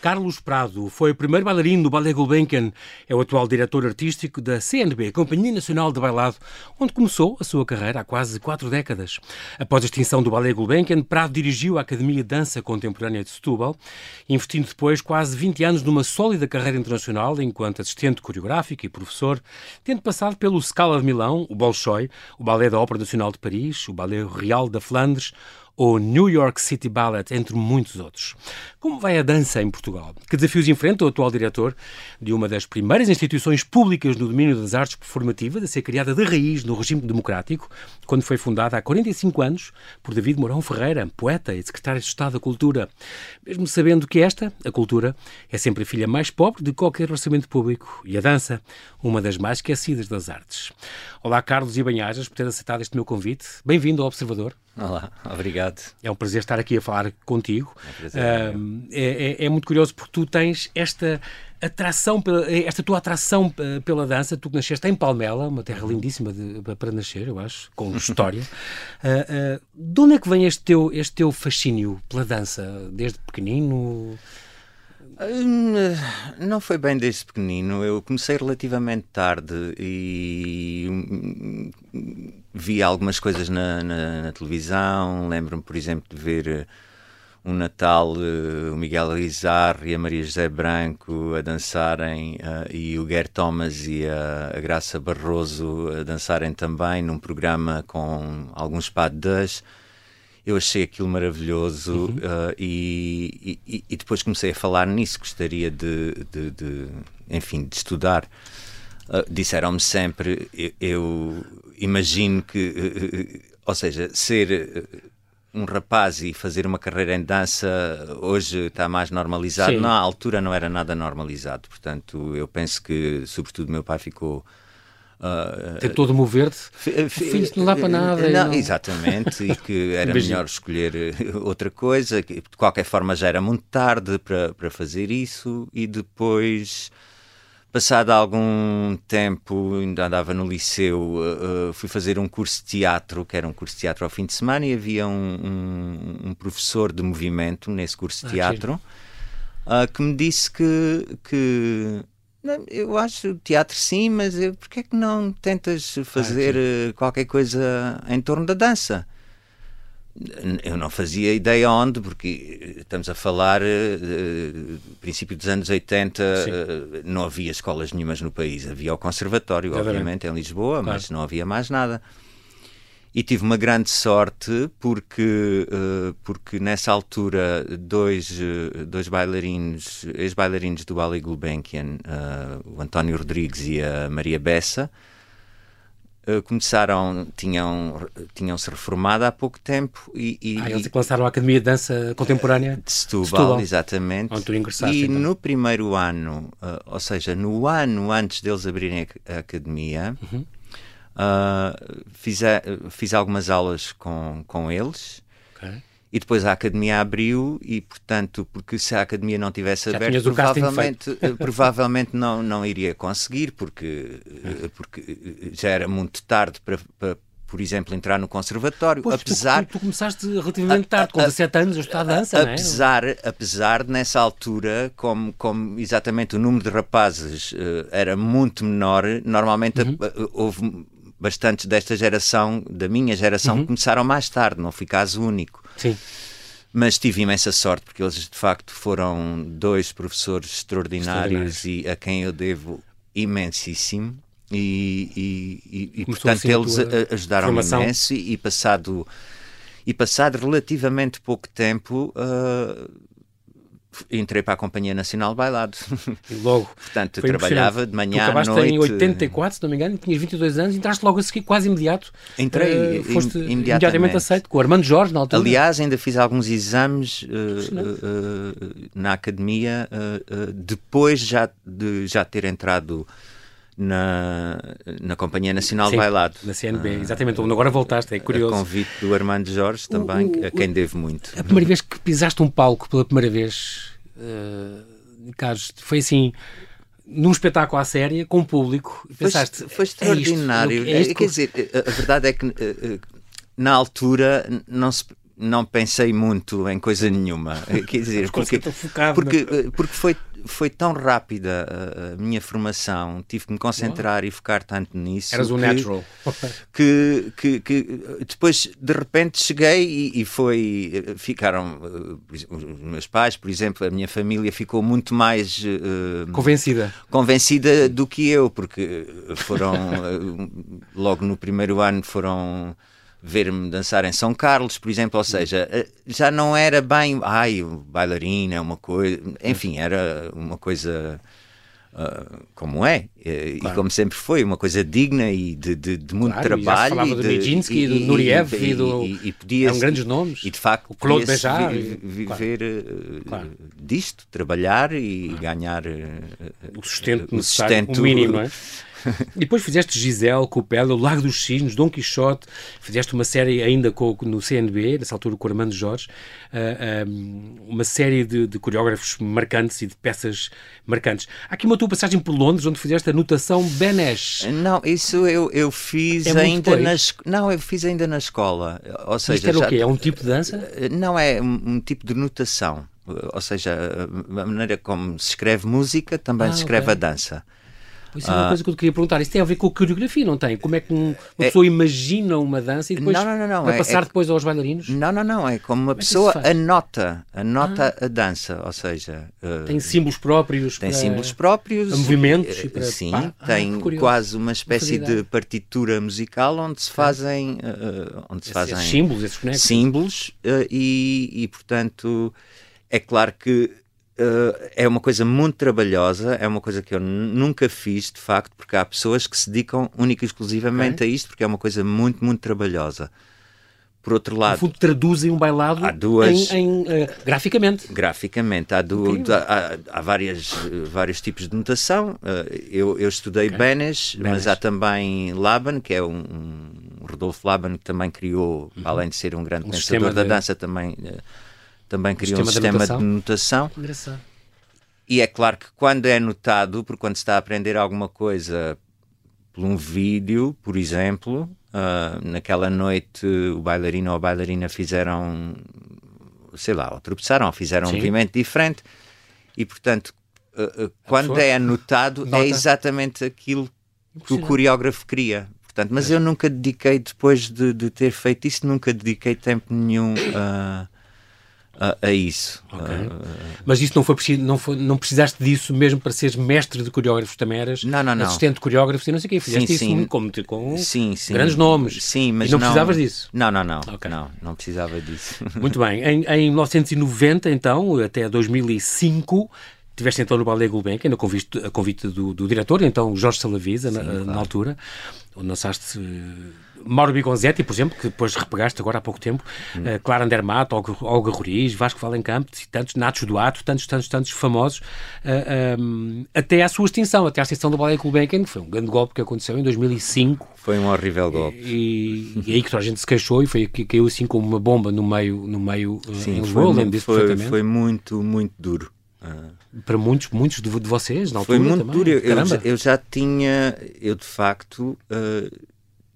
Carlos Prado foi o primeiro bailarino do Ballet Gulbenkian. É o atual diretor artístico da CNB, Companhia Nacional de Bailado, onde começou a sua carreira há quase quatro décadas. Após a extinção do Ballet Gulbenkian, Prado dirigiu a Academia de Dança Contemporânea de Setúbal, investindo depois quase 20 anos numa sólida carreira internacional enquanto assistente coreográfico e professor, tendo passado pelo Scala de Milão, o Bolshoi, o Ballet da Ópera Nacional de Paris, o Ballet Real da Flandres, ou New York City Ballet, entre muitos outros. Como vai a dança em Portugal? Que desafios enfrenta o atual diretor de uma das primeiras instituições públicas no domínio das artes performativas a ser criada de raiz no regime democrático, quando foi fundada há 45 anos por David Mourão Ferreira, poeta e secretário de Estado da Cultura, mesmo sabendo que esta, a cultura, é sempre a filha mais pobre de qualquer orçamento público e a dança, uma das mais esquecidas das artes. Olá, Carlos Ibanhajas, por ter aceitado este meu convite. Bem-vindo ao Observador. Olá, obrigado. É um prazer estar aqui a falar contigo. É, um, é, é, é, muito curioso porque tu tens esta atração, esta tua atração pela dança. Tu nasceste em Palmela, uma terra uhum. lindíssima de, para nascer, eu acho, com história. uh, uh, de onde é que vem este teu, este teu fascínio pela dança? Desde pequenino? Hum, não foi bem desde pequenino. Eu comecei relativamente tarde e hum, vi algumas coisas na, na, na televisão. Lembro-me, por exemplo, de ver eh, um Natal uh, o Miguel Rizar e a Maria José Branco a dançarem uh, e o Guer Thomas e a, Graça Barroso a dançarem também num programa com alguns padres eu achei aquilo maravilhoso uhum. uh, e, e, e, depois comecei a falar nisso. Gostaria de, de, de enfim, de estudar. Uh, Disseram-me sempre, eu, imagino que, uh, ou seja, ser um rapaz e fazer uma carreira em dança hoje está mais normalizado. Sim. Na altura não era nada normalizado. Portanto, eu penso que, sobretudo, meu pai ficou Uh, Tentou de mover-te? Filho, não dá para nada. Não, não... Exatamente, e que era melhor escolher eh, outra coisa. Que, de qualquer forma, já era muito tarde para, para fazer isso, e depois. Passado algum tempo, ainda andava no liceu, uh, fui fazer um curso de teatro, que era um curso de teatro ao fim de semana, e havia um, um, um professor de movimento nesse curso de ah, teatro uh, que me disse que, que eu acho teatro sim, mas eu, porquê é que não tentas fazer ah, qualquer coisa em torno da dança? Eu não fazia ideia onde, porque estamos a falar uh, princípio dos anos 80, uh, não havia escolas nenhumas no país. Havia o conservatório, obviamente, em Lisboa, claro. mas não havia mais nada e tive uma grande sorte porque, uh, porque nessa altura dois, dois bailarinos, ex-bailarinos do Ballet Gulbenkian, o António Rodrigues e a Maria Bessa, começaram, tinham, tinham se reformado há pouco tempo e... e ah, eles lançaram a Academia de Dança Contemporânea de Setúbal, Setúbal. exatamente. Onde tu ingressaste, e então. no primeiro ano, ou seja, no ano antes deles abrirem a, a Academia... Uhum Uh, fiz, a, fiz algumas aulas com, com eles. Okay. E depois a academia abriu e, portanto, porque se a academia não tivesse Já aberto, provavelmente, eh, provavelmente não, não iria conseguir, porque, eh, porque já era muito tarde para, para por exemplo, entrar no conservatório, pois, apesar... Tu, tu, começaste relativamente tarde, com 17 anos a estudar dança, apesar, não é? Apesar, nessa altura, como, como exatamente o número de rapazes uh, era muito menor, normalmente uhum. uh, houve bastantes desta geração, da minha geração, uhum. começaram mais tarde, não fui caso único. Sim. Mas tive imensa sorte, porque eles de facto foram dois professores extraordinários e a quem eu devo imensíssimo. E, e, e, e portanto assim eles ajudaram imenso e, passado e passado relativamente pouco tempo uh, entrei para a Companhia Nacional Bailado. E logo. Portanto, trabalhava de manhã à noite. em 84, se não me engano, tinhas 22 anos, entraste logo a seguir, quase imediato. Entrei uh, foste imediatamente. imediatamente aceito, com o Armando Jorge na altura. Aliás, ainda fiz alguns exames uh, uh, na academia depois já de já ter entrado na, na Companhia Nacional Sim, Bailado. Na CNB, uh, exatamente. Onde agora voltaste, é curioso. A convite do Armando Jorge também, o, o, a quem devo muito. A primeira vez que pisaste um palco pela primeira vez, uh, Carlos, foi assim num espetáculo à séria, com público, pensaste... Foi, foi extraordinário. É isto, é isto Quer dizer, a verdade é que uh, na altura não se não pensei muito em coisa nenhuma. Quer dizer, porque, porque, porque foi, foi tão rápida a, a, minha formação, tive que me concentrar e focar tanto nisso. Eras um que, natural. Que, que, que, depois, de repente, cheguei e, e foi. Ficaram. Os meus pais, por exemplo, a minha família ficou muito mais. Uh, convencida. Convencida do que eu, porque foram. logo no primeiro ano foram ver-me dançar em São Carlos, por exemplo, ou seja, eh, já não era bem, ai, bailarina é uma coisa, enfim, era uma coisa uh, como é, eh, claro. e como sempre foi, uma coisa digna e de, de, de muito claro, trabalho. E falava do Nijinsky, do Nuriev e, e, do... E, e podia eram grandes nomes. E de facto, o Claude Bejar. Vi, viver claro. disto, trabalhar e ganhar o sustento, o sustento o mínimo, não é? E depois fizeste Gisele, Copela, O Lago dos Cisnes, Dom Quixote, fizeste uma série ainda com, no CNB, nessa altura com o Armando Jorge, uh, um, uma série de, de, coreógrafos marcantes e de peças marcantes. Há aqui uma tua passagem por Londres, onde fizeste a notação Benesh. Não, isso eu, eu fiz é ainda na Não, eu fiz ainda na escola. Ou seja, Isto era já... o quê? É um tipo de dança? Eh, não, é um, um tipo de notação ou seja, a maneira como se escreve música também ah, se escreve okay. a dança. Pois é uma ah. coisa que eu te queria perguntar. Isso tem a ver com a coreografia, não tem? Como é que um, uma é, pessoa imagina uma dança e depois não, não, não, vai é, passar é, depois aos bailarinos? Não, não, não. É como uma como pessoa anota, anota ah. a dança, ou seja... Uh, tem símbolos próprios Tem símbolos próprios. Movimentos. Para, sim, ah, tem quase uma espécie de partitura musical onde se fazem... Uh, onde se fazem esses símbolos, esses. Símbolos uh, e, e, portanto, é claro que Uh, é uma coisa muito trabalhosa, é uma coisa que eu nunca fiz, de facto, porque há pessoas que se dedicam única e exclusivamente okay. a isto, porque é uma coisa muito, muito trabalhosa. Por outro lado. No fundo, traduzem um bailado há duas, em, em uh, graficamente. Graficamente. Há, du, há, há várias, vários tipos de notação. Uh, eu, eu estudei okay. Benes, mas há também Laban, que é um, um Rodolfo Laban, que também criou, uhum. além de ser um grande um pensador da de... dança, também também criou um sistema, de notação. Engraçado. E é claro que quando é notado, porque quando se está a aprender alguma coisa por um vídeo, por exemplo, uh, naquela noite o bailarino ou a bailarina fizeram, sei lá, ou tropeçaram, ou fizeram Sim. um movimento diferente, e portanto, uh, uh, quando é anotado, é exatamente aquilo que o coreógrafo queria. Portanto, mas é. eu nunca dediquei, depois de, de, ter feito isso, nunca dediquei tempo nenhum a a, a isso. Okay. Uh, Mas isso não foi preciso, não, foi, não precisaste disso mesmo para seres mestre de coreógrafos, também eras não, não, não. assistente de coreógrafos e não sei o quê, fizeste sim, isso sim. com, com sim, sim. grandes nomes. Sim, mas e não, não precisavas disso? Não, não, não, okay. não, não precisava disso. Muito bem, em, em 1990 então, até 2005, Estiveste então no Ballet Gulbenkian, a convite, a convite do, do diretor, então Jorge Salavisa, na, na, altura, onde lançaste Mauro Bigonzetti, por exemplo, que depois repegaste agora há pouco tempo, hum. uh, Clara Andermatt, Olga, Roriz, Vasco Valencamp, tantos, Natos Duato, tantos, tantos, tantos famosos, uh, eh, um, ehm, até à sua extinção, até à extinção do Ballet Gulbenkian, que foi um grande golpe que aconteceu em 2005. Foi um horrível golpe. E, e aí que toda a gente se queixou e foi que caiu assim como uma bomba no meio, no meio eh, Sim, em Lisboa, foi, foi, foi muito, muito duro. Uh, para muitos, muitos de, de, vocês, na altura Foi muito também. duro. Eu, eu, eu, já tinha, eu de facto, uh,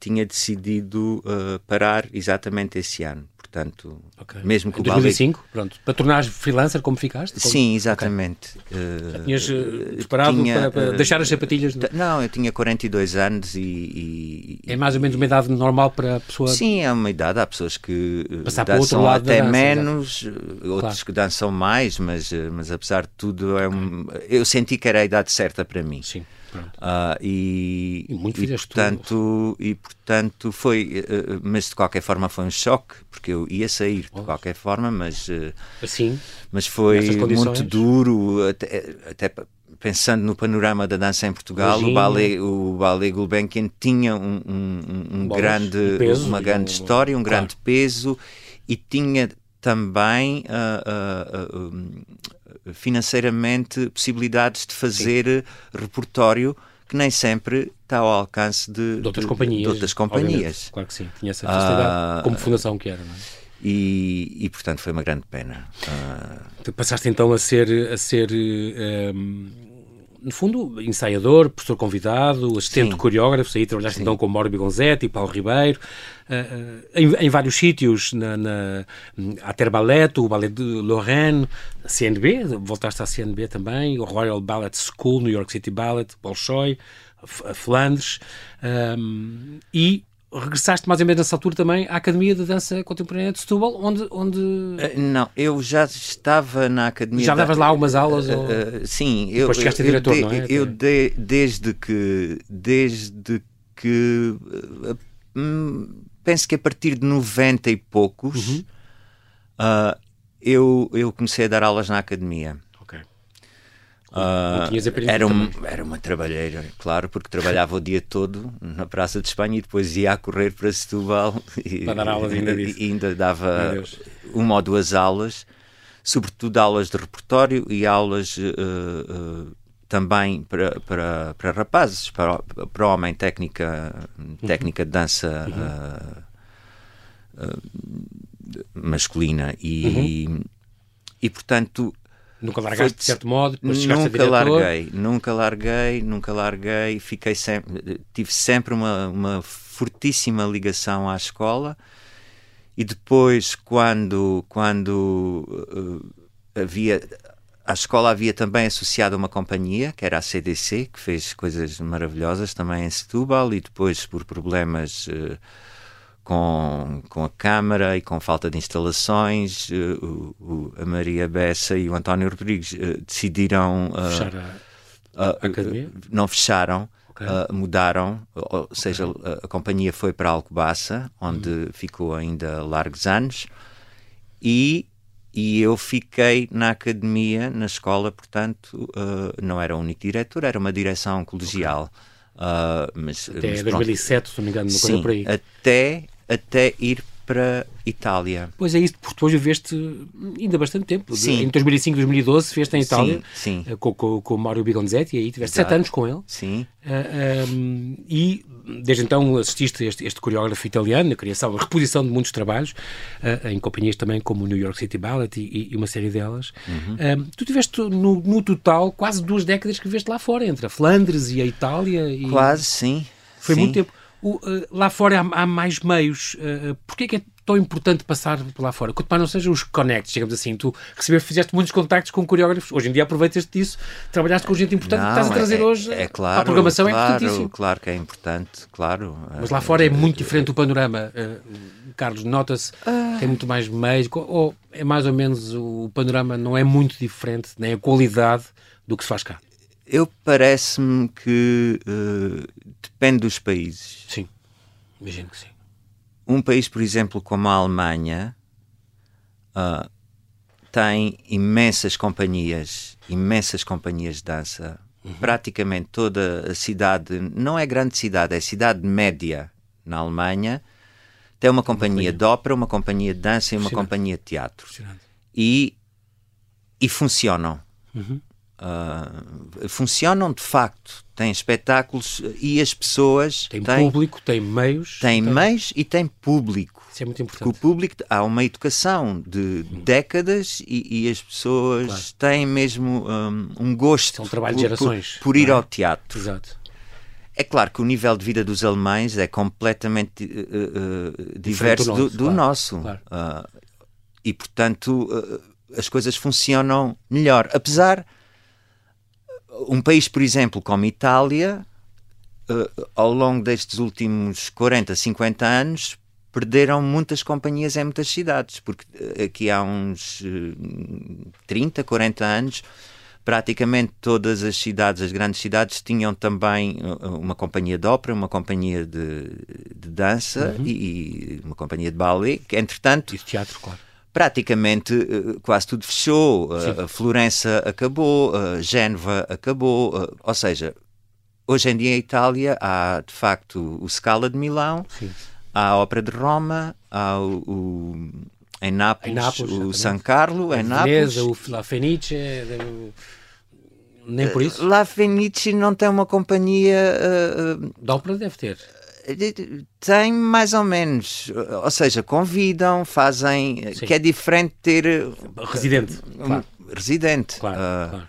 tinha decidido uh, parar exatamente esse ano. Portanto, okay. mesmo que em 2005, ballet... pronto, para tornares freelancer como ficaste? Como... Sim, exatamente. Okay. Uh, Já tinhas uh, preparado tinha, para, para deixar as sapatilhas? No... Não, eu tinha 42 anos e, e, É mais ou menos uma idade normal para a pessoa... Sim, é uma idade. Há pessoas que Passar dançam para outro lado até dança, menos, exatamente. outros claro. que dançam mais, mas, mas apesar de tudo, é um... eu senti que era a idade certa para mim. Sim. Uh, e, e, muito e portanto, e portanto foi, uh, mas de qualquer forma foi um choque, porque eu ia sair de qualquer forma, mas, uh, assim, mas foi muito duro, até, até pensando no panorama da dança em Portugal, o ballet, o ballet Gulbenkian tinha um, um, um grande, um peso, uma grande história, um claro. grande peso e tinha também uh, uh, uh, financeiramente possibilidades de fazer Sim. repertório que nem sempre está ao alcance de, de outras companhias. De outras companhias. Claro que sim, tinha essa facilidade como fundação que era, não é? E, e, portanto foi uma grande pena. Uh... Passaste então a ser, a ser um, no fundo, ensaiador, professor convidado, assistente Sim. coreógrafo, aí trabalhaste Sim. então com Mauro Bigonzetti, Paulo Ribeiro, uh, em, em, vários sítios, na, na, a Terballet, o Ballet de Lorraine, a CNB, voltaste à CNB também, o Royal Ballet School, New York City Ballet, Bolshoi, Flandres, um, e regressaste mais ou menos nessa altura também à Academia de Dança Contemporânea de Setúbal, onde... onde... Uh, não, eu já estava na Academia... Já davas da... lá algumas aulas? Uh, ou... uh, sim. Eu, Depois chegaste a diretor, não é? Eu de, desde que... Desde que... Hum, penso que a partir de 90 e poucos uhum. eu, eu comecei a dar aulas na Academia. Uh, era, um, era uma trabalheira, claro, porque trabalhava o dia todo na Praça de Espanha e depois ia a correr para Setúbal e, para dar aulas ainda, e ainda dava uma ou duas aulas, sobretudo aulas de repertório e aulas uh, uh, também para, para, para rapazes, para, para homem, técnica, uhum. técnica de dança uhum. masculina e, uhum. e portanto Nunca largaste Foi, de certo modo, depois nunca larguei, nunca larguei, nunca larguei, fiquei sempre, tive sempre uma, uma fortíssima ligação à escola. E depois quando quando uh, havia à escola havia também associado uma companhia que era a CDC que fez coisas maravilhosas também em Setúbal. E depois por problemas uh, com, com a Câmara e com falta de instalações, uh, o, o, a Maria Bessa e o António Rodrigues uh, decidiram. Uh, Fechar a, a academia? Não fecharam. Okay. mudaram, ou seja, okay. a, a, companhia foi para Alcobaça, onde uhum. ficou ainda largos anos, e, e eu fiquei na academia, na escola, portanto, não era o único diretor, era uma direção colegial. Okay. mas, até mas, 2007, se não me engano, uma coisa por aí. Até até ir para Itália. Pois é isso, porque depois viveste ainda bastante tempo. Sim. Em 2005, 2012, fizeste em Itália sim, sim. Eh, com, com, com o Mário Bigonzetti, e aí tiveste Exato. sete anos com ele. Sim. Uh, eh, um, ehm, e desde então assististe a este, este coreógrafo italiano, na criação, a reposição de muitos trabalhos, uh, em companhias também como o New York City Ballet e, e uma série delas. Uhum. Uh, tu tiveste no, no, total quase duas décadas que viveste lá fora, entre a Flandres e a Itália. E... Quase, sim. Foi sim. muito tempo. O, uh, lá fora há, há mais meios. Uh, Porquê que é tão importante passar por lá fora? Quanto mais não sejam os connects, digamos assim. Tu recebeste, fizeste muitos contactos com coreógrafos. Hoje em dia aproveitas disso, trabalhaste com gente importante não, que estás a trazer é, hoje é, claro, a programação claro, é importantíssimo. Claro que é importante, claro. Mas lá fora é muito diferente o panorama. Carlos, nota-se ah. tem muito mais meios, ou é mais ou menos o panorama não é muito diferente, nem a qualidade do que se faz cá. Eu parece-me que uh, depende dos países. Sim, imagino que sim. Um país, por exemplo, como a Alemanha, uh, tem imensas companhias, imensas companhias de dança. Uhum. Praticamente toda a cidade, não é grande cidade, é cidade média na Alemanha, tem uma companhia de ópera, uma companhia de dança e uma companhia de teatro. E, e funcionam. Uhum. Uh, funcionam de facto, têm espetáculos e as pessoas têm, têm público, têm meios, têm meios e têm público. Isso é muito importante. Porque o público há uma educação de décadas e, e as pessoas claro. têm mesmo um, um gosto São trabalho de gerações, por, por ir é? ao teatro. Exato. É claro que o nível de vida dos alemães é completamente uh, uh, diverso do, nosso. Do claro. nosso. Claro. Uh, e, portanto, as coisas funcionam melhor. Apesar um país, por exemplo, como Itália, uh, ao longo destes últimos 40, 50 anos, perderam muitas companhias em muitas cidades, porque eh, aqui há uns uh, 30, 40 anos, praticamente todas as cidades, as grandes cidades, tinham também uma companhia de ópera, uma companhia de, de dança uhum. e, e, uma companhia de ballet, que entretanto... E de teatro, claro praticamente eh, quase tudo fechou. A Florença acabou, a Génova acabou, ou seja, hoje em dia em Itália há de facto o Scala de Milão, Sim. há a Ópera de Roma, há o, o em Nápoles, em Nápoles o San Carlo, em Nápoles. o La Fenice, nem por isso? Eh, La Fenice não tem uma companhia. Uh, de ópera deve ter. Tem mais ou menos, ou seja, convidam, fazem, Sim. que é diferente ter residente, um, claro. residente. Claro, uh, claro.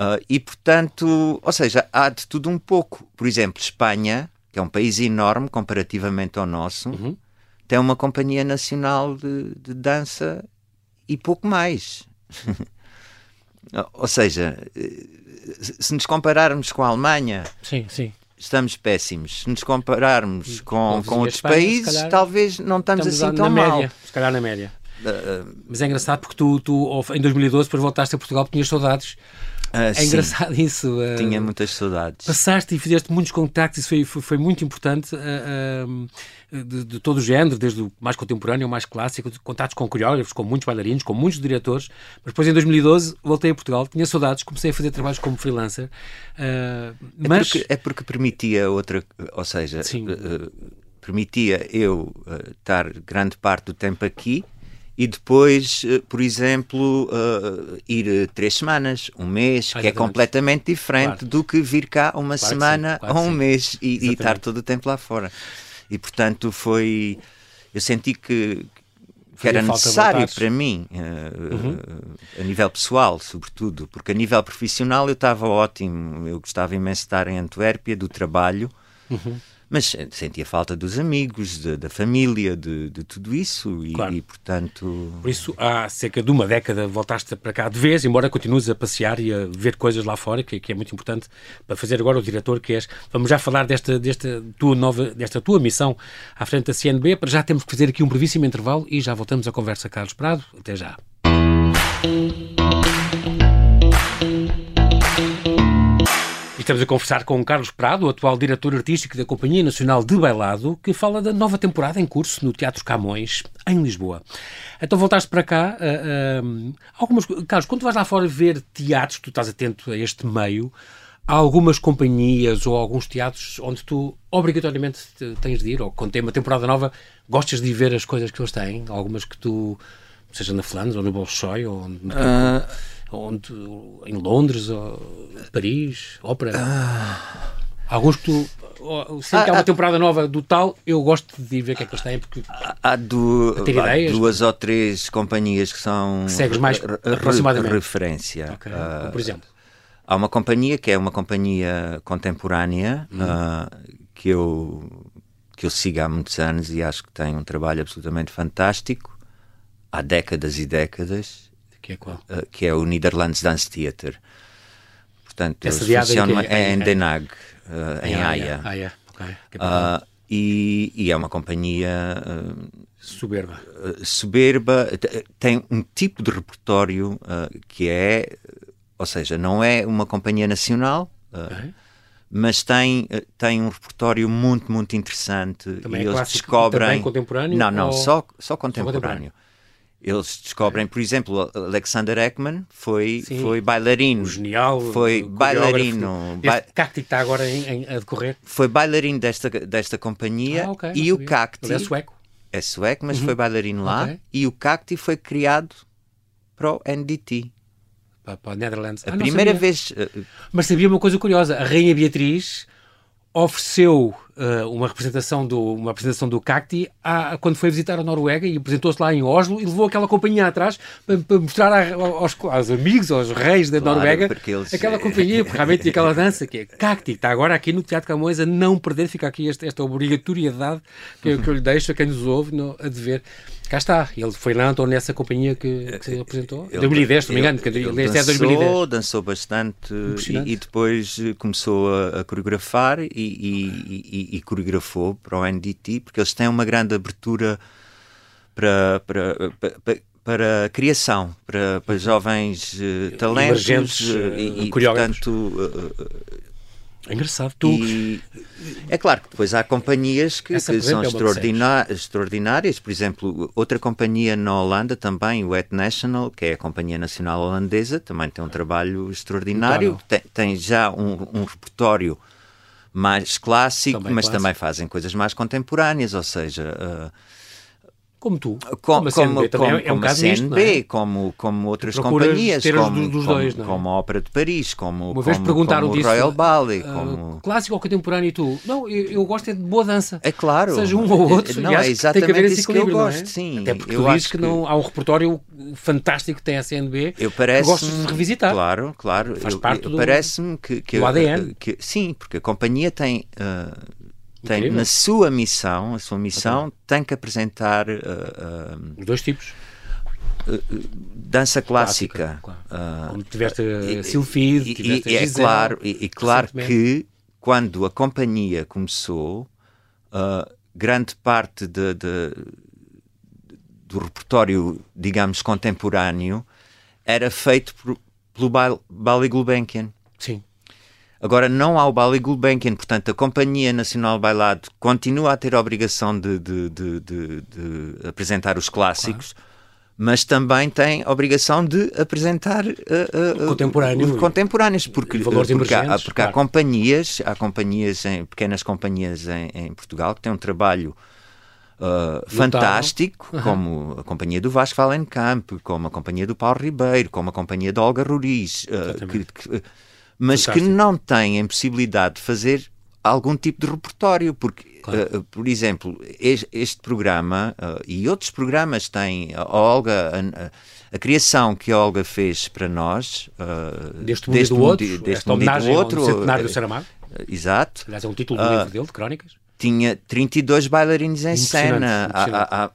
Uh, e, portanto, ou seja, há de tudo um pouco. Por exemplo, Espanha, que é um país enorme comparativamente ao nosso, uhum. tem uma companhia nacional de, de dança e pouco mais. ou seja, se nos compararmos com a Alemanha, sim, sim. Estamos péssimos. Se nos compararmos com, com outros Espanha, países, calhar, talvez não estamos, estamos assim tão mal. Média, se calhar na média. Uh, Mas é engraçado porque tu, tu, em 2012, depois voltaste a Portugal, tinhas saudades ah, é sim. engraçado isso. Uh, Tinha muitas saudades. Passaste e fizeste muitos contactos, isso foi, foi, foi muito importante, uh, de, de, todo o género, desde o mais contemporâneo ao mais clássico, contatos com coreógrafos, com muitos bailarinos, com muitos diretores. Mas depois, em 2012, voltei a Portugal, tinha saudades, comecei a fazer trabalhos como freelancer. É mas... É porque, é porque permitia outra, ou seja, permitia eu estar grande parte do tempo aqui e depois, eh, por exemplo, uh, ir eh, três semanas, um mês, ah, que é completamente diferente claro. do que vir cá uma claro semana claro ou um sim. mês e, e, estar todo o tempo lá fora. E portanto foi. Eu senti que, que era necessário para mim, uh, uhum. a nível pessoal, sobretudo, porque a nível profissional eu estava ótimo, eu gostava imenso de estar em Antuérpia, do trabalho. Uhum mas sentia falta dos amigos, de, da família, de, de, tudo isso e, claro. e, portanto... Por isso, há cerca de uma década voltaste para cá de vez, embora continues a passear e a ver coisas lá fora, que, que é muito importante para fazer agora o diretor que és. Vamos já falar desta, desta, tua, nova, desta tua missão à frente da CNB, para já temos que fazer aqui um brevíssimo intervalo e já voltamos à conversa Carlos Prado. Até já. Estamos a conversar com Carlos Prado, atual diretor artístico da Companhia Nacional de Bailado, que fala da nova temporada em curso no Teatro Camões, em Lisboa. Então voltaste para cá. Uh, uh, algumas, Carlos, quando vais lá fora ver teatros, tu estás atento a este meio, há algumas companhias ou alguns teatros onde tu obrigatoriamente tens de ir, ou quando tem uma temporada nova, gostas de ver as coisas que eles têm? Algumas que tu, seja na Flandres ou no Bolshoi, ou no... Uh onde, em Londres, ou Paris, ópera. Ah. Alguns que tu. Sempre que há uma temporada nova do tal, eu gosto de ver o que é que eles têm, porque. Há, há duas ou três companhias que são. Que segues mais aproximadamente. referência. Okay. Uh, por exemplo. Há uma companhia que é uma companhia contemporânea hum. uh, que eu que eu sigo há muitos anos e acho que tem um trabalho absolutamente fantástico há décadas e décadas que é qual? Uh, que é o Netherlands Dance Theatre. Portanto, Essa funciona em, em, Den Haag, uh, em, em Haia. Haia. Okay. Uh, e, e, é uma companhia soberba. soberba, tem um tipo de repertório que é, ou seja, não é uma companhia nacional, okay mas tem, tem um repertório muito, muito interessante. Também e é eles descobrem. Também contemporâneo? Não, não, ou... só, só contemporâneo. Só contemporâneo. Eles descobrem, por exemplo, Alexander Ekman foi, foi bailarino. O genial. Foi bailarino. Ba Cacti está agora em, em, a decorrer. Foi bailarino desta, desta companhia. Ah, okay, e o Cacti. Ele é sueco. É sueco, mas uhum. foi bailarino lá. Okay. E o Cacti foi criado para o NDT. Para, para Netherlands. A ah, primeira vez. Eh, mas sabia uma coisa curiosa: a Rainha Beatriz ofereceu uh, uma representação do uma apresentação do Cacti a, quando foi visitar a Noruega e apresentou-se lá em Oslo e levou aquela companhia atrás para, para mostrar a, aos, aos, amigos, aos reis da claro, Noruega eles... aquela companhia, porque realmente aquela dança que é Cacti, está agora aqui no Teatro Camões a não perder, fica aqui esta, esta obrigatoriedade que, que eu lhe deixo a quem nos ouve no, a dever. Cá está, ele foi lá então nessa companhia que, que se apresentou. Ele, 2010, se não me engano, ele, ele dançou, é 2010. dançou bastante e, e, depois começou a, a coreografar e, e, e, coreografou para o NDT, porque eles têm uma grande abertura para, para, para, para a criação, para, para jovens uh, talentos e, e portanto uh, é engraçado. Tu... E é claro que depois há companhias que, que são é extraordinárias. Por exemplo, outra companhia na Holanda também, o Et National, que é a Companhia Nacional Holandesa, também tem um trabalho extraordinário. Tem, tem, já um, um repertório mais clássico, também mas clássico. também fazem coisas mais contemporâneas, ou seja. Uh, como tu. Como, a CNB como, como, é, um caso a CNB, nisto, é? como, como outras companhias, como, dos dois, como, é? como, a Ópera de Paris, como, Uma vez como, perguntaram como disso, Royal Ballet. Uh, como... Clássico ou contemporâneo e tu? Não, eu, eu, gosto é de boa dança. É claro. Seja um ou outro. Não, é exatamente tem que haver isso que eu gosto, é? sim. Até porque eu tu dizes que, que, não, há um repertório fantástico que tem a CNB eu parece que gostas de revisitar. Claro, claro. Faz eu, parte eu, do, parece-me que, que, do ADN. Que, sim, porque a companhia tem... Uh, tem na sua missão, a sua missão okay. tem que apresentar uh, uh, os dois tipos. Uh, dança clássica. clássica claro. Onde tiveste a Silfide, tiveste e, a Gisele, é claro, e, e claro que quando a companhia começou, grande parte de, de, do repertório, digamos, contemporâneo era feito por, pelo Bali Gulbenkian. Sim. Agora, não há o Ballet Gulbenkian, portanto, a Companhia Nacional Bailado continua a ter a obrigação de, de, de, de apresentar os clássicos. Claro mas também tem a obrigação de apresentar uh, uh, Contemporâneo, os contemporâneos, porque, valores porque, há, porque claro. há companhias, há companhias em, pequenas companhias em, em Portugal que têm um trabalho Uh, fantástico, uhum. como a companhia do Vasco Valenkamp, como a companhia do Paulo Ribeiro, como a companhia de Olga Ruriz, que, que, mas Fantástico. que não têm possibilidade de fazer algum tipo de repertório, porque, claro. uh, por exemplo, este, este programa uh, e outros programas têm a Olga, a, a, criação que a Olga fez para nós, uh, deste mundo deste do outro, deste mundo do outro, centenário do Saramago. Exato. Aliás, é um título do livro dele, de crónicas. Tinha 32 bailarinos em cena. Há, há,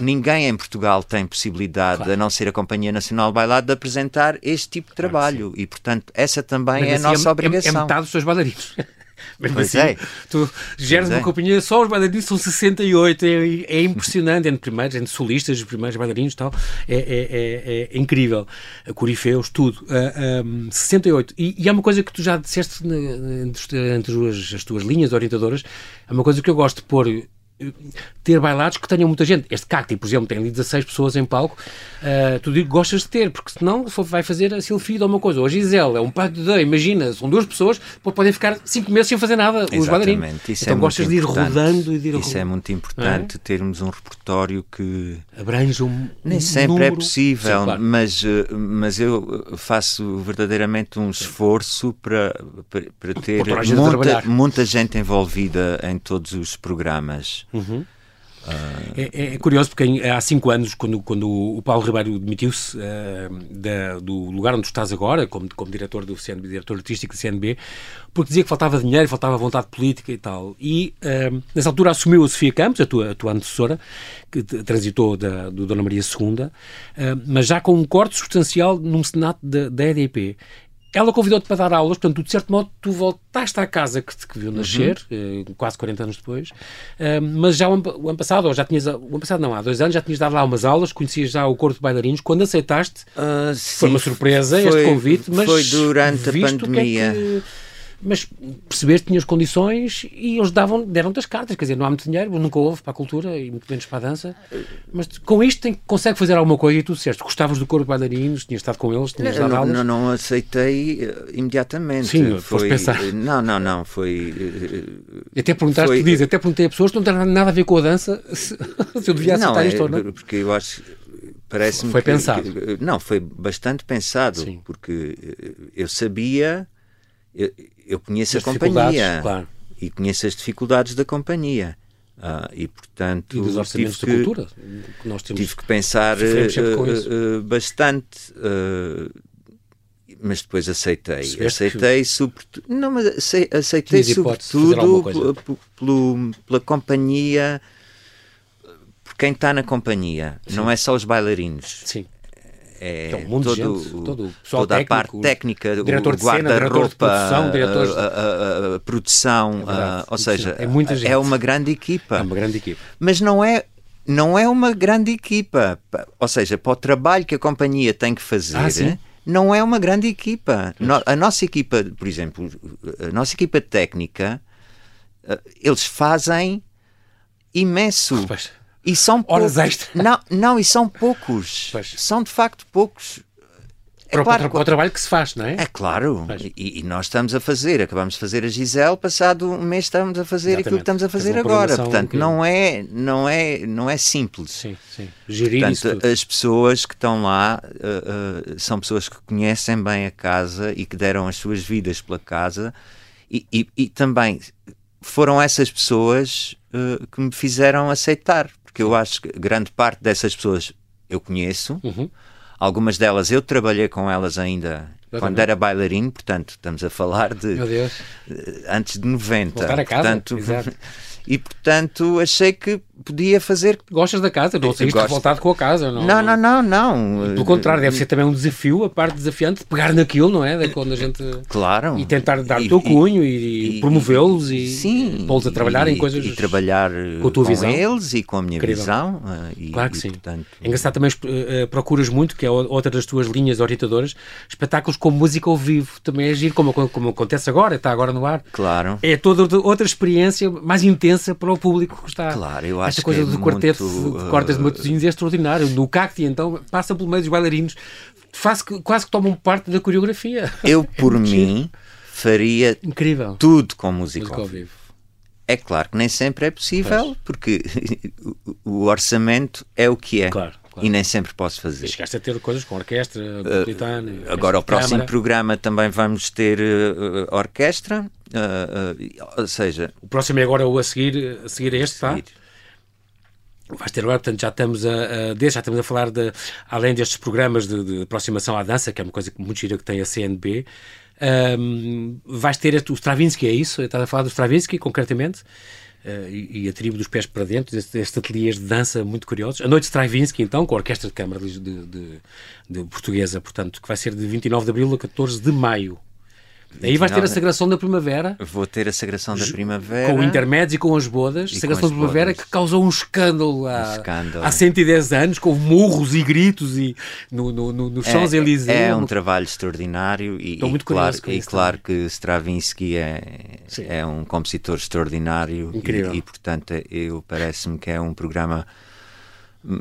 ninguém em Portugal tem possibilidade, claro. a não ser a Companhia Nacional Bailado, de apresentar este tipo de trabalho. Claro e, portanto, essa também Mas é a assim, nossa é, obrigação. É, é metade dos seus bailarinos. Mas pois assim, é. Tu geres uma é. companhia, só os bailarinos são 68, é, é impressionante, entre primeiros, entre solistas, os primeiros bailarinos e tal, é, é, é, é incrível. Corifeus, tudo. Uh, um, 68. E, e há uma coisa que tu já disseste entre, as, as tuas linhas orientadoras, é uma coisa que eu gosto de pôr ter bailados que tenham muita gente. Este Cacti, por exemplo, tem ali 16 pessoas em palco. Uh, tu digo, gostas de ter, porque senão vai fazer a Silfide ou uma coisa. Ou a Gisele, é um par de imagina, são duas pessoas, podem ficar 5 meses sem fazer nada, Exatamente. os bailarinos. Isso então é gostas de ir rodando e de ir Isso é muito importante, é? termos um repertório que... Abrange um Nem sempre é número... é possível, Sim, claro. mas, eh, mas eu faço verdadeiramente um esforço para, para, para ter muita, muita gente envolvida em todos os programas. Uhum. Uh... É, é, curioso porque há cinco anos, quando, quando o Paulo Ribeiro demitiu-se uh, do lugar onde estás agora, como, como diretor do CNB, diretor artístico do CNB, porque dizia que faltava dinheiro, faltava vontade política e tal. E uh, nessa altura assumiu a Sofia Campos, a tua, a tua antecessora, que transitou da, do Dona Maria II, mas já com um corte substancial num Senado da, da EDP. Ela convidou-te para dar aulas, portanto, tu, de certo modo, tu voltaste à casa que te que viu nascer, uhum. eh, quase 40 anos depois, mas já o ano, o ano, passado, ou já tinhas, o ano passado não, há dois anos, já tinhas dado lá umas aulas, conhecias já o corpo de bailarinos, quando aceitaste, uh, foi uma surpresa foi, este convite, mas foi durante a pandemia. Que é que, mas perceber que tinhas condições e eles davam, deram-te as cartas, quer dizer, não há muito dinheiro, nunca houve para a cultura e muito menos para a dança, mas com isto tem, consegue fazer alguma coisa e tu disseste, gostavas do corpo de bailarinos, tinhas estado com eles, tinhas dado não, aulas? Não, não aceitei uh, imediatamente. Sim, foi pensar. Uh, não, não, não, foi... Uh, até perguntaste, foi, diz, até perguntei a pessoas que não têm nada a ver com a dança, se, se eu devia aceitar não, isto é, ou não. porque eu acho parece-me foi que, pensado que, não foi bastante pensado Sim. porque eu sabia eu, eu conheço as a companhia claro. e conheço as dificuldades da companhia. Uh, e portanto e dos orçamentos tive que, cultura que nós temos tive que pensar uh, uh, bastante mas depois aceitei. Se aceitei que... sobretudo não mas aceitei sobretudo pelo, pela companhia por quem está na companhia. Sim. não é só os bailarinos. Sim é então, um todo, gente, todo toda técnico, a parte técnica, o guarda-roupa, a, a, a, produção, é ou seja, é, é uma grande equipa. É uma grande equipa. Mas não é não é uma grande equipa, ou seja, para o trabalho que a companhia tem que fazer. Ah, não é uma grande equipa. A nossa equipa, por exemplo, a nossa equipa técnica, eh, eles fazem imenso. Pois. E são Horas extras. Não, não, e são poucos. Pois. São de facto poucos. É para, claro, para, o trabalho que se faz, não é? É claro, e, e, nós estamos a fazer, acabamos de fazer a Gisele, passado um mês estamos a fazer Exatamente. aquilo que estamos a fazer agora. Portanto, não é, não, é, não é simples. Sim, sim. Gerir Portanto, as pessoas que estão lá uh, uh, são pessoas que conhecem bem a casa e que deram as suas vidas pela casa e, e, e também foram essas pessoas uh, que me fizeram aceitar, porque eu acho que grande parte dessas pessoas eu conheço. Uhum Algumas delas eu trabalhei com elas ainda Exatamente. quando era bailarino, portanto, estamos a falar de antes de 90. Voltar a casa. Portanto, e portanto achei que podia fazer. Gostas da casa? Não saíste revoltado com a casa? Não, não, não, não. não. Pelo contrário, deve ser também um desafio, a parte desafiante, de pegar naquilo, não é? De quando a gente. Claro. E tentar dar e, o teu cunho e, e promovê-los e, e pô-los a trabalhar e, em coisas. E trabalhar com, a tua com visão. eles e com a minha Incrível. visão. Eh, claro que sim. Portanto... É engraçado também uh, procuras muito, que é outra das tuas linhas orientadoras, espetáculos com música ao vivo. Também é giro, como, como acontece agora, está agora no ar. Claro. É toda outra experiência mais intensa para o público que está. Claro, eu acho Esta coisa que é do quarteto muito, de cordas de Matosinhos é extraordinário. No cacti, então, passa pelo meio dos bailarinos, faz, quase que tomam parte da coreografia. Eu, por é mim, faria Incrível. tudo com música, música ao vivo. É claro que nem sempre é possível, pois. porque o orçamento é o que é. Claro. Claro. E nem sempre posso fazer. E chegaste a ter coisas com orquestra, uh, Agora, o próximo programa também vamos ter uh, orquestra, uh, ou seja... O próximo é agora o a seguir, a seguir este, tá? seguir. tá? Vais ter agora, portanto, já estamos a, a, já estamos a falar de, além destes programas de, de, aproximação à dança, que é uma coisa muito gira que tem a CNB, um, vais ter o Stravinsky, é isso? Estás a falar do Stravinsky, concretamente? Uh, e, e, a tribo dos pés para dentro, estes, ateliês de dança muito curiosos. A Noite Stravinsky, então, com a Orquestra de Câmara de, de, de, Portuguesa, portanto, que vai ser de 29 de abril a 14 de maio. Aí vais ter a Sagração da Primavera. Vou ter a Sagração da Primavera. Com o Intermédios e com as bodas. E Sagração da Primavera bodas. que causou um escândalo, há, um escândalo há 110 anos, com murros e gritos e no, no, no, no Champs-Élysées. É, é, um trabalho extraordinário e, Estou muito e claro, e claro que Stravinsky é, é um compositor extraordinário. Incrível. E, e portanto, eu parece-me que é um programa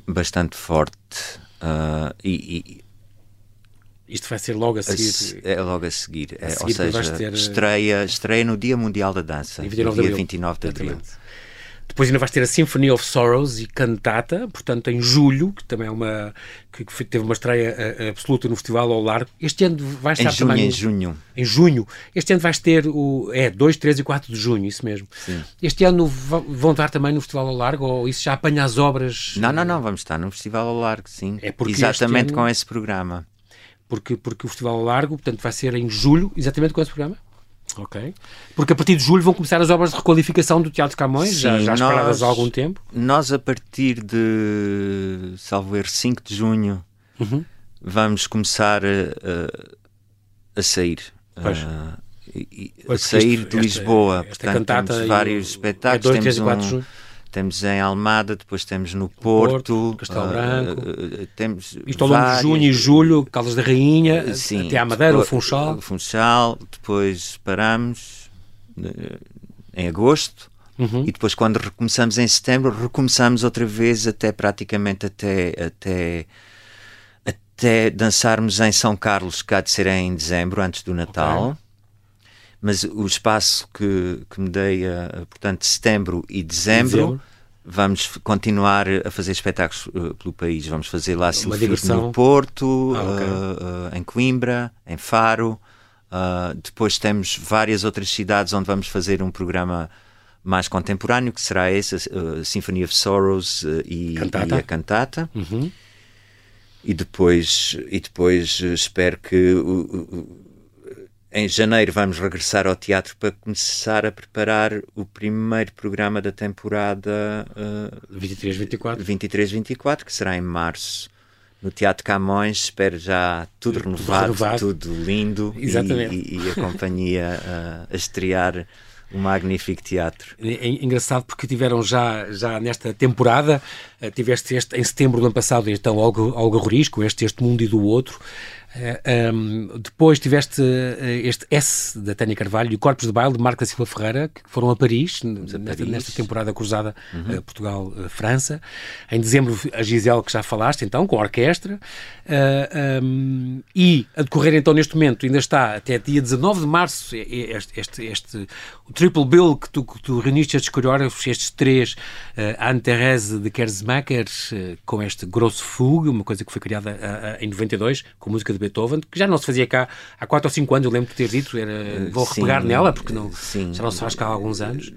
bastante forte. Uh, e, isto vai ser logo a seguir. É logo a seguir. A é, seguir ou seja, ter... estreia, estreia no Dia Mundial da Dança, 29 dia 29 de abril. Depois ainda vais ter a Symphony of Sorrows e cantata, portanto em julho, que também é uma que teve uma estreia eh, absoluta no Festival ao Largo. Este ano vai estar em junho, também em junho. Em junho. Este ano vais ter o é 2, 3 e 4 de junho, isso mesmo. Sim. Este ano vão estar também no Festival ao Largo ou isso já apanha as obras? Não, não, não, vamos estar no Festival ao Largo, sim. É porque Exatamente ano... com esse programa porque, porque o festival é largo, portanto vai ser em julho, exatamente com esse programa? Ok. Porque a partir de julho vão começar as obras de requalificação do Teatro Camões, Sim, já, já nós, esperadas há algum tempo. Nós, a partir de, salvo erro, 5 de junho, uhum. vamos começar a, a, a sair. Pois. A, a sair de Lisboa. Esta, esta Portanto, temos vários espetáculos. É 2, 3 e 4 de junho temos em Almada, depois temos no Porto, Porto Castelo Branco. Uh, temos Isto ao longo de junho e julho, Caldas da Rainha, sim, até à Madeira, o Funchal. Funchal, depois paramos uh, em agosto. Uhum. E depois, quando recomeçamos em setembro, recomeçamos outra vez até praticamente até, até, até dançarmos em São Carlos, que há de ser em dezembro, antes do Natal. Okay mas o espaço que, que me dei, portanto, setembro e dezembro, dezembro, vamos continuar a fazer espetáculos uh, pelo país. Vamos fazer lá no Porto, ah, okay. uh, uh, em Coimbra, em Faro. depois temos várias outras cidades onde vamos fazer um programa mais contemporâneo, que será esse, a Symphony of Sorrows e, cantata. e a cantata. Uhum. E depois, e depois espero que em janeiro vamos regressar ao teatro para começar a preparar o primeiro programa da temporada uh, 23-24, 23-24, que será em março no Teatro Camões. Espero já tudo, tudo renovado, renovado, tudo lindo Exatamente. E, e, e a companhia uh, a estrear um magnífico teatro. É, é engraçado porque tiveram já, já nesta temporada, uh, tiveste este, em setembro do ano passado, então Olga Ruiz, com este, este Mundo e do Outro, um, depois tiveste uh, este S da Tânia Carvalho e o Corpos de Baile de Marco da Silva Ferreira, que foram a Paris, a nesta, Paris. nesta, temporada cruzada uhum. uh, Portugal-França. em dezembro, a Gisele, que já falaste, então, com a orquestra. Um, e a decorrer, então, neste momento, ainda está até dia 19 de março, este, este, este o triple bill que tu, que tu reuniste estes coreógrafos, estes três, Anne-Thérèse de Kersmacher, com este Grosso Fugue, uma coisa que foi criada em 92, com música de Beethoven, que já não se fazia cá há 4 ou 5 anos, eu lembro de ter dito, era, vou sim, repegar nela, porque não, sim. já não se faz cá há alguns anos.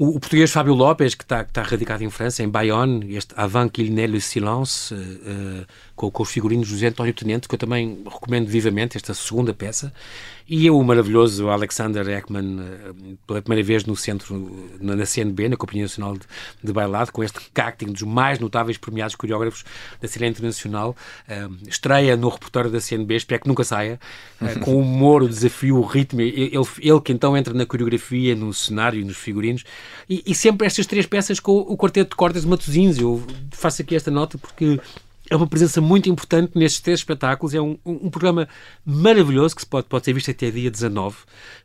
O, o, português Fábio Lopes, que está, que está radicado em França, em Bayonne, este Avant qu'il n'ait le silence, uh, com, com, os figurinos José António Tenente, que eu também recomendo vivamente, esta segunda peça. E o maravilhoso Alexander Ekman, eh, pela primeira vez no centro, na CNB, na Companhia Nacional de, de Bailado, com este casting dos mais notáveis premiados coreógrafos da cena internacional. Uh, estreia no repertório da CNB, espero que nunca saia, uh, com o humor, o desafio, o ritmo. Ele, ele que então entra na coreografia, no cenário, nos figurinos. E, e sempre estas três peças com o quarteto de cordas de Matosinhos. Eu faço aqui esta nota porque é uma presença muito importante nestes três espetáculos. É um, um, programa maravilhoso que pode, pode ser visto até dia 19,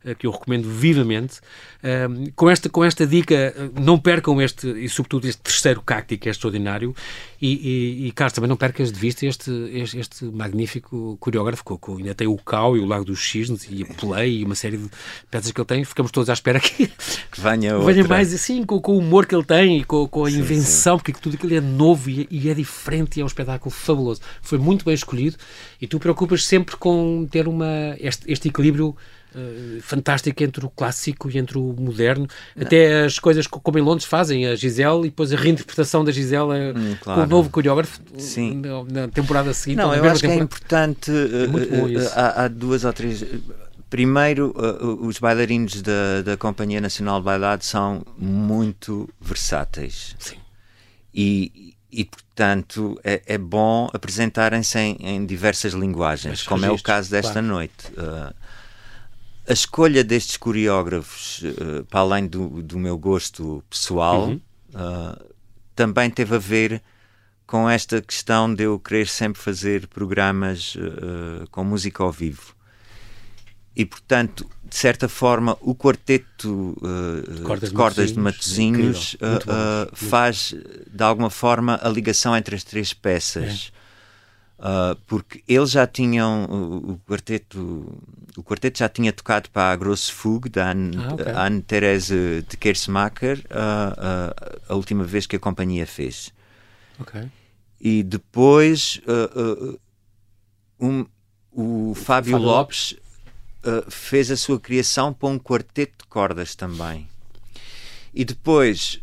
uh, que eu recomendo vivamente. Uh, com, esta, com esta dica, uh, não percam este, e sobretudo este terceiro cacti, que é extraordinário. E, e, e Carlos, também não percas de vista este, este, este magnífico coreógrafo, que, ainda tem o Cau e o Lago dos Cisnes e a Play e uma série de peças que ele tem. Ficamos todos à espera que, que venha, venha mais assim, com, com, o humor que ele tem e com, com a sim, invenção, sim. porque tudo aquilo é novo e, e é diferente e é um espetáculo espetáculo fabuloso. Foi muito bem escolhido e tu preocupas sempre com ter uma, este, este equilíbrio Uh, fantástico entre o clássico e entre o moderno. Não. Até as coisas como em Londres fazem, a Gisele e depois a reinterpretação da Gisele hum, claro. com o novo coreógrafo Sim. Na, temporada seguinte. Não, eu acho que é importante. É uh, há, há, duas ou três. Primeiro, os bailarinos da, da Companhia Nacional de Bailado são muito versáteis. Sim. E, e, portanto, é, é bom apresentarem-se em, em, diversas linguagens, como registros, é o caso desta claro. noite. Uh, a escolha destes coreógrafos, uh, para além do, do, meu gosto pessoal, uhum. uh, também teve a ver com esta questão de eu querer sempre fazer programas com música ao vivo. E, portanto, de certa forma, o quarteto uh, cordas de cordas de Matosinhos uh, uh, faz, de alguma forma, a ligação entre as três peças. É. porque eles já tinham, o, o, quarteto o quarteto já tinha tocado para a Grosse Fugue, da Anne, ah, okay. Anne Therese de Kersmacher, a última vez que a companhia fez. Okay. E depois um, o Fábio, Fábio Lopes uh, fez a sua criação para um quarteto de cordas também. E depois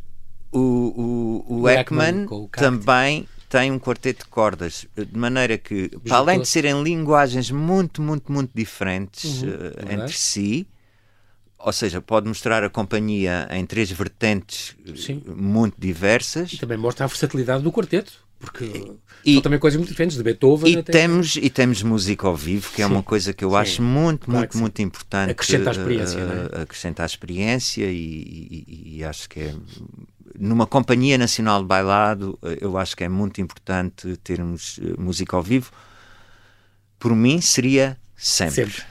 o, o, o, o Ekman, Ekman também tem um quarteto de cordas, de maneira que, para além de serem linguagens muito, muito, muito diferentes uhum, uh, entre si, ou seja, pode mostrar a companhia em três vertentes Sim. muito diversas. E também mostra a versatilidade do quarteto. Porque e, são também coisas muito diferentes, de Beethoven e. Temos, e temos música ao vivo, que é uma coisa que eu sim. acho muito, claro muito, muito importante. Acrescenta a experiência, uh, é? Acrescenta a experiência e, e, e, acho que é... Numa companhia nacional de bailado, eu acho que é muito importante termos eh, música ao vivo. Por mim, seria sempre. sempre.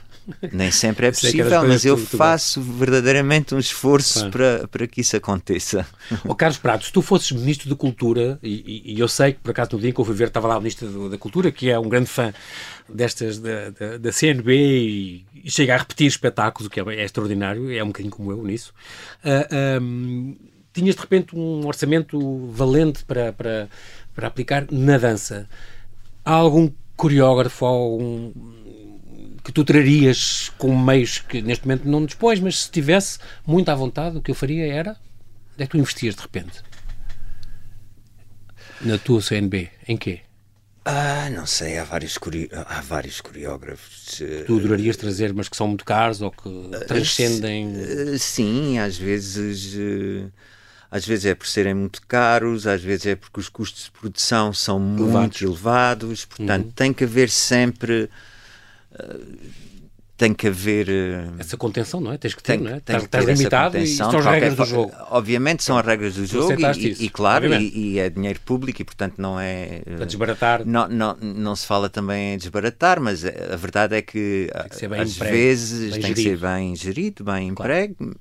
Nem sempre é, é possível, mas eu faço verdadeiramente um esforço para, para que isso aconteça. Oh, Carlos Prato, se tu fosses Ministro da Cultura, e, e, eu sei que por acaso no dia em que eu fui ver estava lá o Ministro da Cultura, que é um grande fã destas da, da, da CNB e, e, chega a repetir espetáculos, o que é, é, extraordinário, é um bocadinho como eu nisso. Uh, ah, um, tinhas de repente um orçamento valente para, para, para aplicar na dança. Há algum coreógrafo, algum que tu trarias com meios que neste momento não dispões, mas se tivesse muito à vontade, o que eu faria era. Onde é que tu investias de repente? Na tua CNB? Em quê? Ah, não sei, há vários, há vários coreógrafos. Eh, tu adorarias trazer, mas que são muito caros ou que ah, transcendem. Uh, sim, às vezes. Às vezes é por serem muito caros, às vezes é porque os custos de produção são elevados. muito elevados, portanto, uhum. tem que haver sempre tem que haver essa contenção, não é? Tens que ter, tem, não é? Tem estás, estás limitado e são as regras do jogo. Obviamente são as regras do jogo e, e, claro, e, e, é dinheiro público e portanto não é para desbaratar. Não, não, não se fala também em desbaratar, mas a verdade é que, que às emprego, vezes tem gerido. que ser bem gerido, bem claro. emprego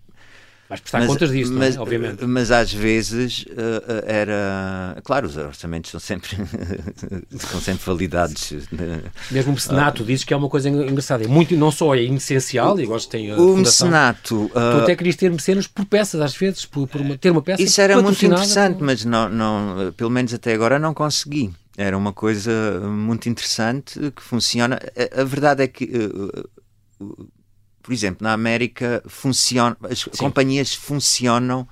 Vais prestar mas, contas disso, mas, é? obviamente. Mas às vezes uh, era. Claro, os orçamentos são sempre, são sempre validados. Né? Mesmo o mecenato uh, diz que é uma coisa engraçada. É muito, não só é essencial, e gosto tem O mecenato. Uh, tu até querias ter mecenas por peças, às vezes, por, por uma, ter uma peça. Isso era muito interessante, por... mas não, não, pelo menos até agora não consegui. Era uma coisa muito interessante que funciona. A, a verdade é que por exemplo, na América funciona, as Sim. companhias funcionam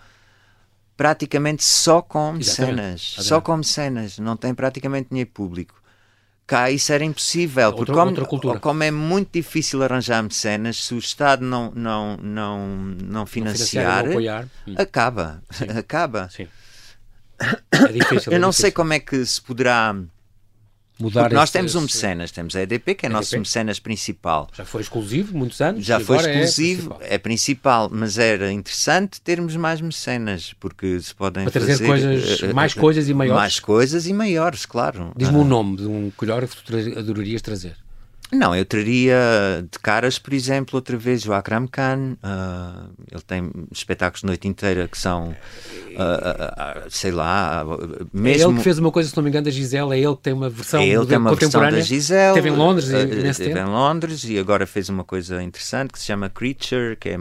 praticamente só com mecenas. Só com mecenas. Não tem praticamente dinheiro público. Cá isso era impossível, outra, porque como, como, é muito difícil arranjar mecenas, se o Estado não, não, não, não financiar, não apoiar, hum. acaba. Sim. Acaba. Sim. É difícil, Eu é não difícil. sei como é que se poderá mudar nós temos um mecenas, temos a EDP, que é EDP. nosso mecenas principal. Já foi exclusivo muitos anos. Já foi é exclusivo, é principal. é principal. mas era interessante termos mais mecenas, porque se podem Para trazer fazer, coisas, uh, mais coisas e maiores. Mais coisas e maiores, claro. Diz-me uh, um nome de um colhor que tu adorarias trazer. Não, eu traria de caras, por exemplo, outra vez o Akram Khan. Uh, ele tem espetáculos de noite inteira que são, uh, uh, sei lá, mesmo... É ele que fez uma coisa, se não me engano, da Gisele, é ele que tem uma versão é ele tem uma versão da Gisele. Esteve em Londres nesse Esteve em Londres e agora fez uma coisa interessante que se chama Creature, que é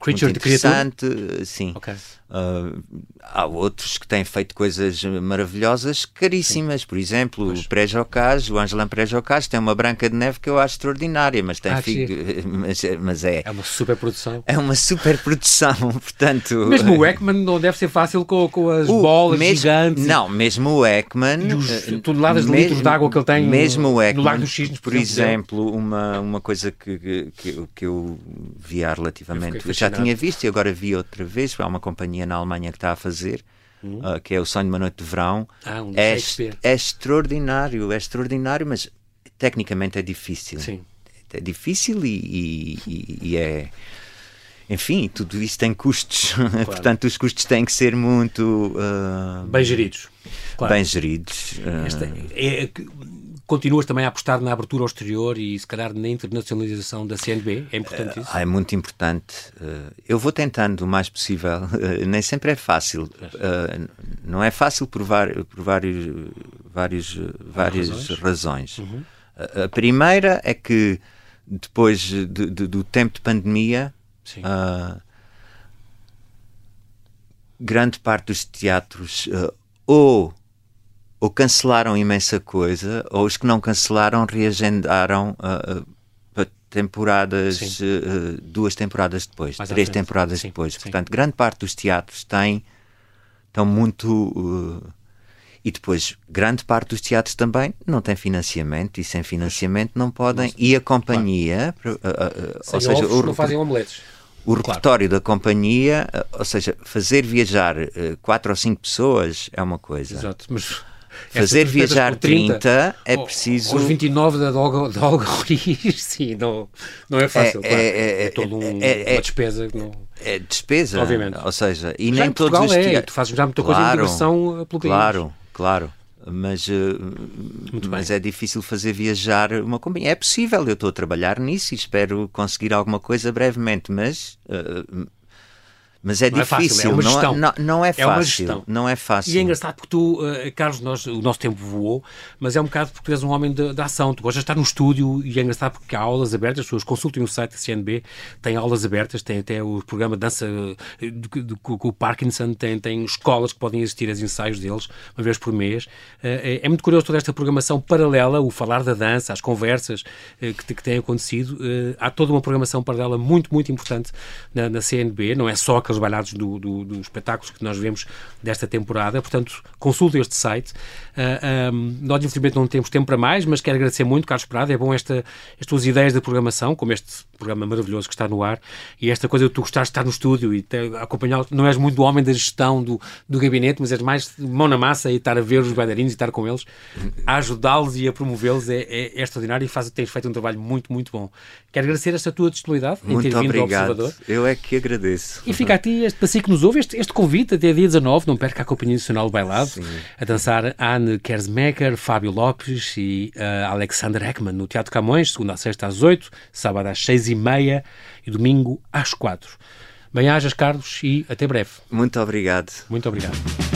Creature muito interessante, sim. Okay. Uh, há outros que têm feito coisas maravilhosas, caríssimas. Sim. Por exemplo, mas... o Pré-Jocage, o Angelan Pré-Jocage tem uma Branca de Neve que eu acho extraordinária, mas tem ah, figo, mas, mas, é é uma super produção. É uma super produção, portanto. Mesmo o Ekman não deve ser fácil com, com as o, bolas mesmo, gigantes. Não, mesmo o Ekman, e os eh, toneladas de litros de água que ele tem mesmo o Ekman, no Lago dos Cisnes, por, por exemplo, uma uma coisa que, que, que eu vi há relativamente, eu já tinha visto e agora vi outra vez, há uma companhia na Alemanha que está a fazer, uhum. uh, que é o Sonho de uma Noite de Verão. Ah, um é, é extraordinário, é extraordinário, mas tecnicamente é difícil. Sim. É difícil e, e, e é enfim, tudo isso tem custos, claro. portanto os custos têm que ser muito uh, bem geridos. Claro. Bem geridos. Uh, é, é, Continuas também a apostar na abertura ao exterior e, se calhar, na internacionalização da CNB? É importante isso? Ah, é muito importante. Uh, eu vou tentando o mais possível. Uh, nem sempre é fácil. Uh, não é fácil por, por vários, vários, várias razões. razões. Uhum. a primeira é que, depois de, de, do tempo de pandemia, grande parte dos teatros ou ou cancelaram imensa coisa, ou os que não cancelaram reagendaram uh, para temporadas, uh, duas temporadas depois, Mais três temporadas sim, depois. Sim. Portanto, grande parte dos teatros tem, estão muito. Uh, e depois, grande parte dos teatros também não tem financiamento, e sem financiamento não podem. E a companhia, claro. ou seja, o, não fazem omeletes. O repertório claro. da companhia, ou seja, fazer viajar quatro ou cinco pessoas é uma coisa. Exato, mas Fazer viajar 30, 30 é preciso. Os 29 da Olga Ruiz, sim, não, não é fácil. É, claro. é, é, é todo um, é, é, uma despesa. Não... É despesa, Obviamente. ou seja, e já nem todos os é, tu fazes já muita claro, coisa de diversão pelo país. Claro, claro mas, uh, mas é difícil fazer viajar uma companhia. É possível, eu estou a trabalhar nisso e espero conseguir alguma coisa brevemente, mas uh, mas é não difícil, é, fácil, é. Não, não, não é fácil. É. Não é fácil. E é engraçado porque tu, uh, Carlos, nós, o nosso tempo voou, mas é um bocado porque tu és um homem da ação. Tu gostas de estar no estúdio e é engraçado porque há aulas abertas, as pessoas consultem o site da CNB, tem aulas abertas, tem até o programa de dança com o Parkinson, tem, tem escolas que podem existir as ensaios deles, uma vez por mês. Uh, é, é, muito curioso toda esta programação paralela, o falar da dança, as conversas uh, que, que têm acontecido. há toda uma programação paralela muito, muito importante na, na CNB, não é só aqueles aqueles bailados do, do, dos espetáculos que nós vemos desta temporada. Portanto, consulte este site. Uh, um, nós, infelizmente, não temos tempo para mais, mas quero agradecer muito, Carlos Prado. É bom esta, as tuas ideias de programação, como este programa maravilhoso que está no ar, e esta coisa de tu gostares de estar no estúdio e acompanhar. Não és muito do homem da gestão do, do gabinete, mas és mais mão na massa e estar a ver os bailarinos e estar com eles, a ajudá-los e a promovê-los é, é, é, extraordinário e faz, tens feito um trabalho muito, muito bom. Quero agradecer esta tua disponibilidade muito em ter vindo obrigado. ao Observador. Eu é que agradeço. E fica a ti, este, para si que nos ouve, este, este convite até dia 19, não perca a Companhia Nacional Bailado, Sim. a dançar Anne Kersmaker, Fábio Lopes e uh, Alexander Heckman no Teatro Camões, segunda a sexta às 8, sábado às 6 e meia e domingo às 4. Bem-ajas, Carlos, e até breve. Muito obrigado. Muito obrigado.